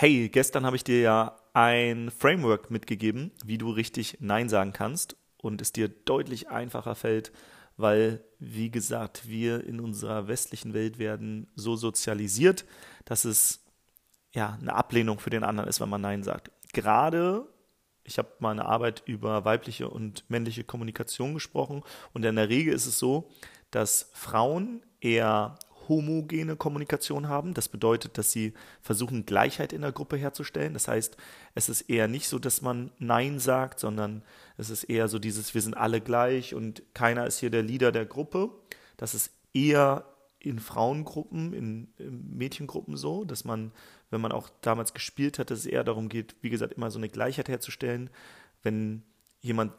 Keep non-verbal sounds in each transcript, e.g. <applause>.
Hey, gestern habe ich dir ja ein Framework mitgegeben, wie du richtig Nein sagen kannst und es dir deutlich einfacher fällt, weil, wie gesagt, wir in unserer westlichen Welt werden so sozialisiert, dass es ja eine Ablehnung für den anderen ist, wenn man Nein sagt. Gerade, ich habe mal eine Arbeit über weibliche und männliche Kommunikation gesprochen und in der Regel ist es so, dass Frauen eher homogene Kommunikation haben. Das bedeutet, dass sie versuchen, Gleichheit in der Gruppe herzustellen. Das heißt, es ist eher nicht so, dass man Nein sagt, sondern es ist eher so dieses, wir sind alle gleich und keiner ist hier der Leader der Gruppe. Das ist eher in Frauengruppen, in, in Mädchengruppen so, dass man, wenn man auch damals gespielt hat, dass es eher darum geht, wie gesagt, immer so eine Gleichheit herzustellen. Wenn jemand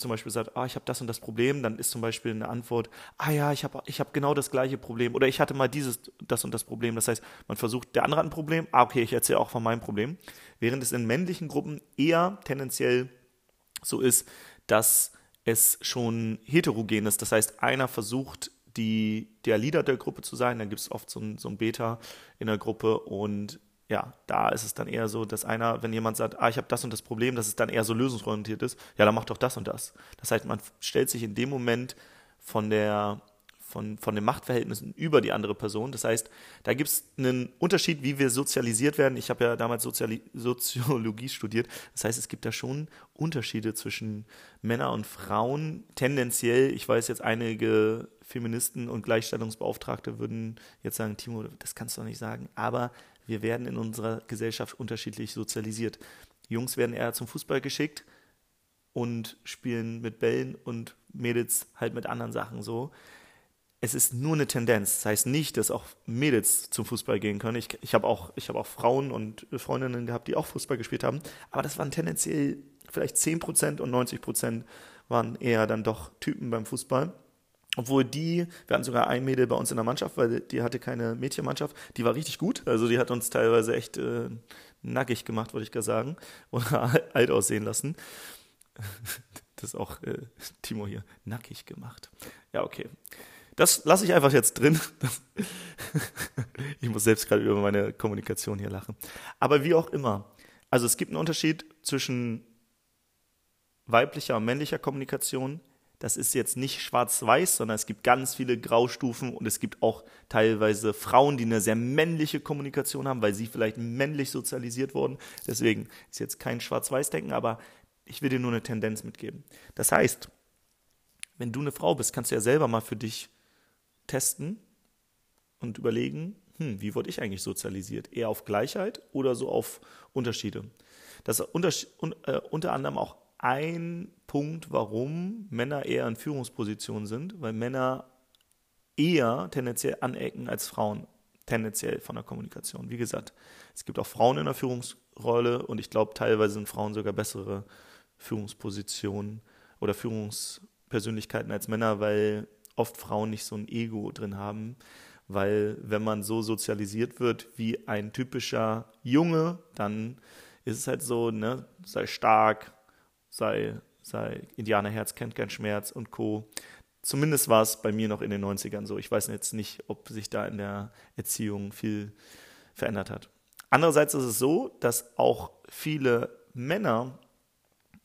zum Beispiel sagt, ah, ich habe das und das Problem, dann ist zum Beispiel eine Antwort, ah ja, ich habe ich hab genau das gleiche Problem oder ich hatte mal dieses, das und das Problem. Das heißt, man versucht, der andere hat ein Problem, ah, okay, ich erzähle auch von meinem Problem. Während es in männlichen Gruppen eher tendenziell so ist, dass es schon heterogen ist. Das heißt, einer versucht, die, der Leader der Gruppe zu sein, dann gibt es oft so ein, so ein Beta in der Gruppe und ja, da ist es dann eher so, dass einer, wenn jemand sagt, ah, ich habe das und das Problem, dass es dann eher so lösungsorientiert ist, ja, dann mach doch das und das. Das heißt, man stellt sich in dem Moment von der von, von den Machtverhältnissen über die andere Person. Das heißt, da gibt es einen Unterschied, wie wir sozialisiert werden. Ich habe ja damals Soziali Soziologie studiert. Das heißt, es gibt da schon Unterschiede zwischen Männern und Frauen. Tendenziell, ich weiß jetzt, einige Feministen und Gleichstellungsbeauftragte würden jetzt sagen, Timo, das kannst du doch nicht sagen. Aber wir werden in unserer Gesellschaft unterschiedlich sozialisiert. Jungs werden eher zum Fußball geschickt und spielen mit Bällen und Mädels halt mit anderen Sachen so. Es ist nur eine Tendenz. Das heißt nicht, dass auch Mädels zum Fußball gehen können. Ich, ich habe auch, hab auch Frauen und Freundinnen gehabt, die auch Fußball gespielt haben. Aber das waren tendenziell vielleicht 10% und 90% waren eher dann doch Typen beim Fußball. Obwohl die, wir hatten sogar ein Mädel bei uns in der Mannschaft, weil die hatte keine Mädchenmannschaft, die war richtig gut. Also die hat uns teilweise echt äh, nackig gemacht, würde ich gar sagen. <laughs> Oder alt aussehen lassen. <laughs> Das ist auch äh, Timo hier, nackig gemacht. Ja, okay. Das lasse ich einfach jetzt drin. <laughs> ich muss selbst gerade über meine Kommunikation hier lachen. Aber wie auch immer. Also es gibt einen Unterschied zwischen weiblicher und männlicher Kommunikation das ist jetzt nicht schwarz-weiß, sondern es gibt ganz viele Graustufen und es gibt auch teilweise Frauen, die eine sehr männliche Kommunikation haben, weil sie vielleicht männlich sozialisiert wurden. Deswegen ist jetzt kein Schwarz-Weiß-Denken, aber ich will dir nur eine Tendenz mitgeben. Das heißt, wenn du eine Frau bist, kannst du ja selber mal für dich testen und überlegen, hm, wie wurde ich eigentlich sozialisiert? Eher auf Gleichheit oder so auf Unterschiede? Das ist unter, äh, unter anderem auch ein Punkt, warum Männer eher in Führungspositionen sind, weil Männer eher tendenziell anecken als Frauen, tendenziell von der Kommunikation. Wie gesagt, es gibt auch Frauen in der Führungsrolle und ich glaube, teilweise sind Frauen sogar bessere Führungspositionen oder Führungspersönlichkeiten als Männer, weil oft Frauen nicht so ein Ego drin haben, weil wenn man so sozialisiert wird wie ein typischer Junge, dann ist es halt so, ne, sei stark, sei, sei Indianerherz kennt keinen Schmerz und Co. Zumindest war es bei mir noch in den 90ern so. Ich weiß jetzt nicht, ob sich da in der Erziehung viel verändert hat. Andererseits ist es so, dass auch viele Männer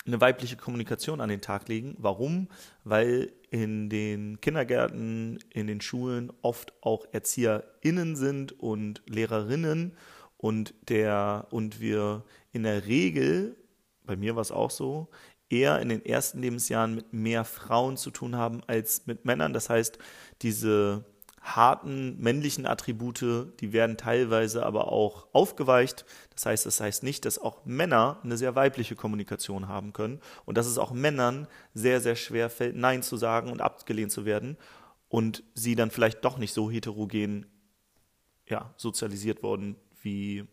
eine weibliche Kommunikation an den Tag legen. Warum? Weil in den Kindergärten, in den Schulen oft auch ErzieherInnen sind und Lehrerinnen und der und wir in der Regel bei mir war es auch so, eher in den ersten Lebensjahren mit mehr Frauen zu tun haben als mit Männern. Das heißt, diese harten männlichen Attribute, die werden teilweise aber auch aufgeweicht. Das heißt, das heißt nicht, dass auch Männer eine sehr weibliche Kommunikation haben können und dass es auch Männern sehr, sehr schwer fällt, Nein zu sagen und abgelehnt zu werden und sie dann vielleicht doch nicht so heterogen ja, sozialisiert worden, wie,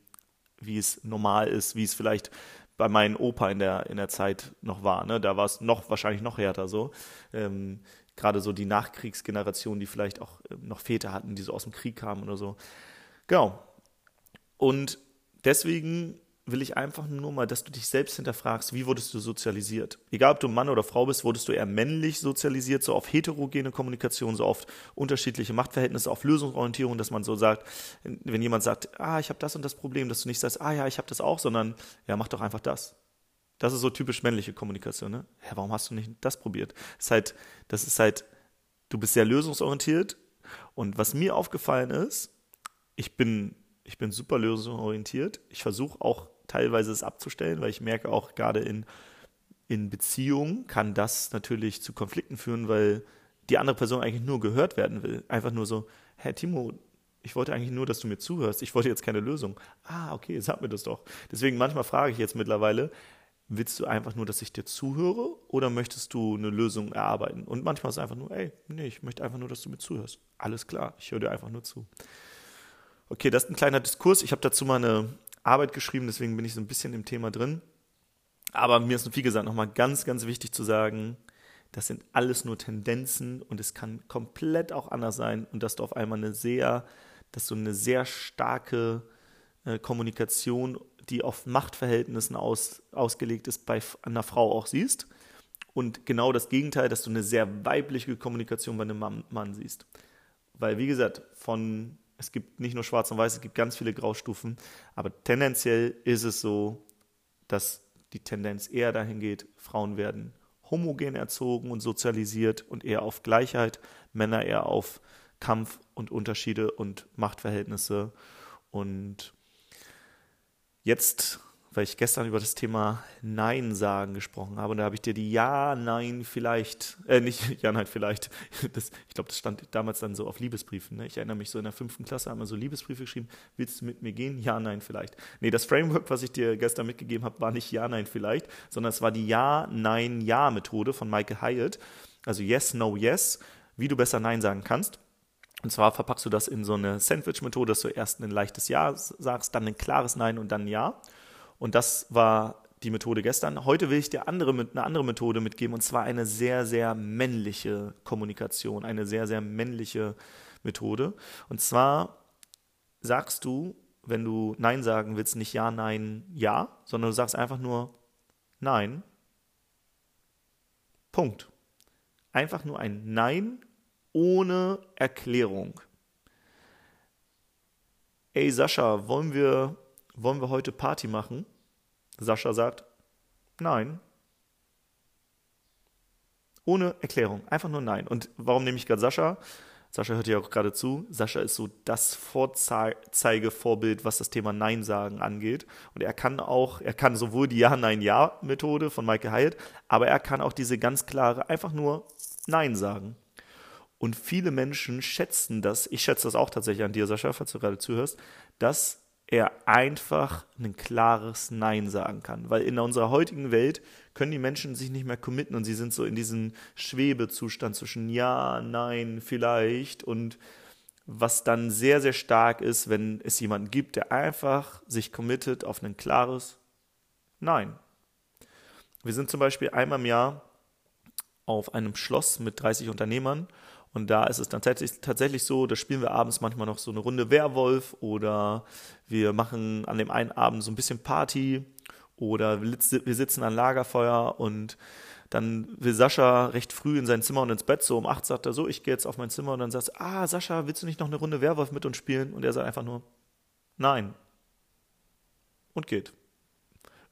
wie es normal ist, wie es vielleicht bei meinem Opa in der, in der Zeit noch war. Ne? Da war es noch wahrscheinlich noch härter so. Ähm, Gerade so die Nachkriegsgeneration, die vielleicht auch ähm, noch Väter hatten, die so aus dem Krieg kamen oder so. Genau. Und deswegen will ich einfach nur mal, dass du dich selbst hinterfragst, wie wurdest du sozialisiert? Egal, ob du Mann oder Frau bist, wurdest du eher männlich sozialisiert, so auf heterogene Kommunikation, so auf unterschiedliche Machtverhältnisse, auf Lösungsorientierung, dass man so sagt, wenn jemand sagt, ah, ich habe das und das Problem, dass du nicht sagst, ah ja, ich habe das auch, sondern ja, mach doch einfach das. Das ist so typisch männliche Kommunikation, ne? Ja, warum hast du nicht das probiert? Das ist halt, das ist halt, du bist sehr lösungsorientiert und was mir aufgefallen ist, ich bin ich bin super lösungsorientiert. Ich versuche auch teilweise es abzustellen, weil ich merke auch gerade in, in Beziehungen kann das natürlich zu Konflikten führen, weil die andere Person eigentlich nur gehört werden will. Einfach nur so, Herr Timo, ich wollte eigentlich nur, dass du mir zuhörst. Ich wollte jetzt keine Lösung. Ah, okay, sag mir das doch. Deswegen manchmal frage ich jetzt mittlerweile, willst du einfach nur, dass ich dir zuhöre oder möchtest du eine Lösung erarbeiten? Und manchmal ist es einfach nur, ey, nee, ich möchte einfach nur, dass du mir zuhörst. Alles klar, ich höre dir einfach nur zu. Okay, das ist ein kleiner Diskurs. Ich habe dazu mal eine Arbeit geschrieben, deswegen bin ich so ein bisschen im Thema drin. Aber mir ist, wie gesagt, nochmal ganz, ganz wichtig zu sagen, das sind alles nur Tendenzen und es kann komplett auch anders sein und dass du auf einmal eine sehr, dass du eine sehr starke äh, Kommunikation, die auf Machtverhältnissen aus, ausgelegt ist, bei einer Frau auch siehst. Und genau das Gegenteil, dass du eine sehr weibliche Kommunikation bei einem Mann, Mann siehst. Weil, wie gesagt, von es gibt nicht nur Schwarz und Weiß, es gibt ganz viele Graustufen. Aber tendenziell ist es so, dass die Tendenz eher dahin geht, Frauen werden homogen erzogen und sozialisiert und eher auf Gleichheit, Männer eher auf Kampf und Unterschiede und Machtverhältnisse. Und jetzt weil ich gestern über das Thema Nein sagen gesprochen habe und da habe ich dir die Ja, Nein, vielleicht, äh, nicht <laughs> Ja, Nein, vielleicht, <laughs> das, ich glaube, das stand damals dann so auf Liebesbriefen. Ne? Ich erinnere mich so in der fünften Klasse haben wir so Liebesbriefe geschrieben, willst du mit mir gehen? Ja, Nein, vielleicht. Nee, das Framework, was ich dir gestern mitgegeben habe, war nicht Ja, Nein, vielleicht, sondern es war die Ja, Nein, Ja Methode von Michael Hyatt. Also Yes, No, Yes, wie du besser Nein sagen kannst. Und zwar verpackst du das in so eine Sandwich-Methode, dass du erst ein leichtes Ja sagst, dann ein klares Nein und dann Ja. Und das war die Methode gestern. Heute will ich dir andere, eine andere Methode mitgeben, und zwar eine sehr, sehr männliche Kommunikation, eine sehr, sehr männliche Methode. Und zwar sagst du, wenn du Nein sagen willst, nicht Ja, Nein, Ja, sondern du sagst einfach nur Nein. Punkt. Einfach nur ein Nein ohne Erklärung. Ey Sascha, wollen wir, wollen wir heute Party machen? Sascha sagt, nein. Ohne Erklärung, einfach nur nein. Und warum nehme ich gerade Sascha? Sascha hört ja auch gerade zu. Sascha ist so das Vorzeigevorbild, was das Thema Nein sagen angeht. Und er kann auch, er kann sowohl die Ja-Nein-Ja-Methode von Michael Hyatt, aber er kann auch diese ganz klare, einfach nur Nein sagen. Und viele Menschen schätzen das, ich schätze das auch tatsächlich an dir, Sascha, falls du gerade zuhörst, dass er einfach ein klares Nein sagen kann. Weil in unserer heutigen Welt können die Menschen sich nicht mehr committen und sie sind so in diesem Schwebezustand zwischen Ja, Nein, vielleicht und was dann sehr, sehr stark ist, wenn es jemanden gibt, der einfach sich committet auf ein klares Nein. Wir sind zum Beispiel einmal im Jahr auf einem Schloss mit 30 Unternehmern und da ist es dann tatsächlich so, da spielen wir abends manchmal noch so eine Runde Werwolf oder wir machen an dem einen Abend so ein bisschen Party oder wir sitzen an Lagerfeuer und dann will Sascha recht früh in sein Zimmer und ins Bett, so um acht sagt er so, ich gehe jetzt auf mein Zimmer und dann sagt ah Sascha, willst du nicht noch eine Runde Werwolf mit uns spielen? Und er sagt einfach nur, nein. Und geht.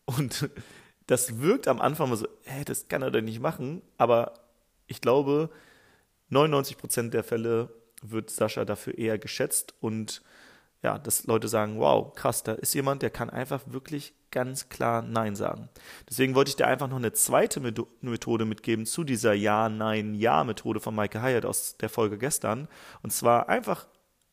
Und <laughs> das wirkt am Anfang so, hä, das kann er doch nicht machen, aber ich glaube, 99 Prozent der Fälle wird Sascha dafür eher geschätzt und ja, dass Leute sagen, wow, krass, da ist jemand, der kann einfach wirklich ganz klar Nein sagen. Deswegen wollte ich dir einfach noch eine zweite Methode mitgeben zu dieser Ja, Nein, Ja-Methode von Michael Hyatt aus der Folge gestern. Und zwar einfach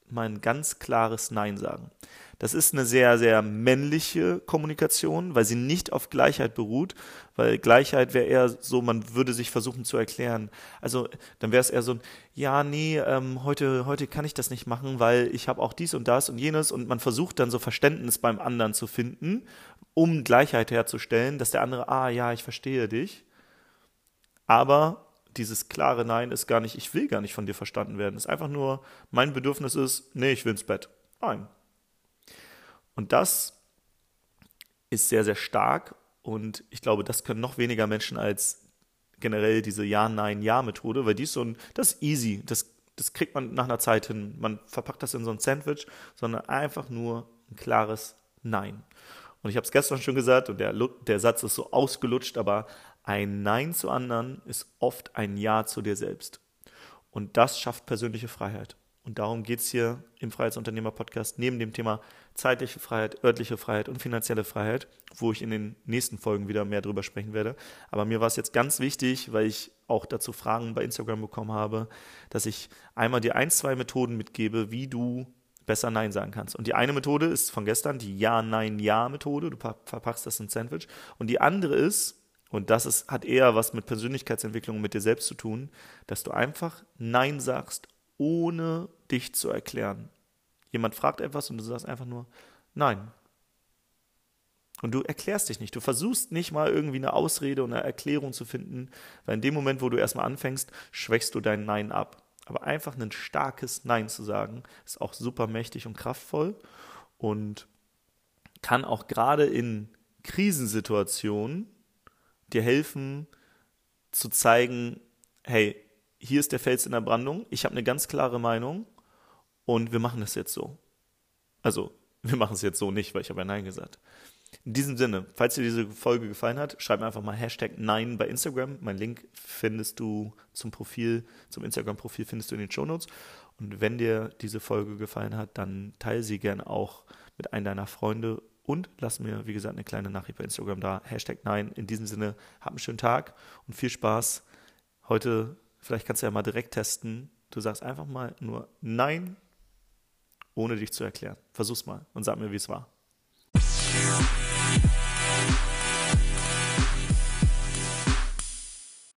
mal ein ganz klares Nein sagen. Das ist eine sehr, sehr männliche Kommunikation, weil sie nicht auf Gleichheit beruht, weil Gleichheit wäre eher so, man würde sich versuchen zu erklären. Also dann wäre es eher so ein, ja, nee, ähm, heute, heute kann ich das nicht machen, weil ich habe auch dies und das und jenes und man versucht dann so Verständnis beim anderen zu finden, um Gleichheit herzustellen, dass der andere, ah ja, ich verstehe dich. Aber dieses klare Nein ist gar nicht, ich will gar nicht von dir verstanden werden. Es ist einfach nur, mein Bedürfnis ist, nee, ich will ins Bett. Nein, und das ist sehr, sehr stark und ich glaube, das können noch weniger Menschen als generell diese Ja-Nein-Ja-Methode, weil die ist so ein, das ist easy, das, das kriegt man nach einer Zeit hin. Man verpackt das in so ein Sandwich, sondern einfach nur ein klares Nein. Und ich habe es gestern schon gesagt und der, der Satz ist so ausgelutscht, aber ein Nein zu anderen ist oft ein Ja zu dir selbst. Und das schafft persönliche Freiheit. Und darum geht es hier im Freiheitsunternehmer-Podcast neben dem Thema zeitliche Freiheit, örtliche Freiheit und finanzielle Freiheit, wo ich in den nächsten Folgen wieder mehr drüber sprechen werde. Aber mir war es jetzt ganz wichtig, weil ich auch dazu Fragen bei Instagram bekommen habe, dass ich einmal dir ein, zwei Methoden mitgebe, wie du besser Nein sagen kannst. Und die eine Methode ist von gestern, die Ja-Nein-Ja-Methode. Du verpackst das in Sandwich. Und die andere ist, und das ist, hat eher was mit Persönlichkeitsentwicklung und mit dir selbst zu tun, dass du einfach Nein sagst, ohne dich zu erklären. Jemand fragt etwas und du sagst einfach nur Nein. Und du erklärst dich nicht. Du versuchst nicht mal irgendwie eine Ausrede und eine Erklärung zu finden, weil in dem Moment, wo du erstmal anfängst, schwächst du dein Nein ab. Aber einfach ein starkes Nein zu sagen, ist auch super mächtig und kraftvoll und kann auch gerade in Krisensituationen dir helfen zu zeigen, hey, hier ist der Fels in der Brandung, ich habe eine ganz klare Meinung und wir machen das jetzt so. Also, <laughs> wir machen es jetzt so nicht, weil ich habe ja Nein gesagt. In diesem Sinne, falls dir diese Folge gefallen hat, schreib mir einfach mal Hashtag Nein bei Instagram. Mein Link findest du zum Profil, zum Instagram-Profil findest du in den Shownotes. Und wenn dir diese Folge gefallen hat, dann teile sie gerne auch mit einem deiner Freunde und lass mir, wie gesagt, eine kleine Nachricht bei Instagram da. Hashtag Nein. In diesem Sinne, hab einen schönen Tag und viel Spaß. Heute Vielleicht kannst du ja mal direkt testen. Du sagst einfach mal nur Nein, ohne dich zu erklären. Versuch's mal und sag mir, wie es war.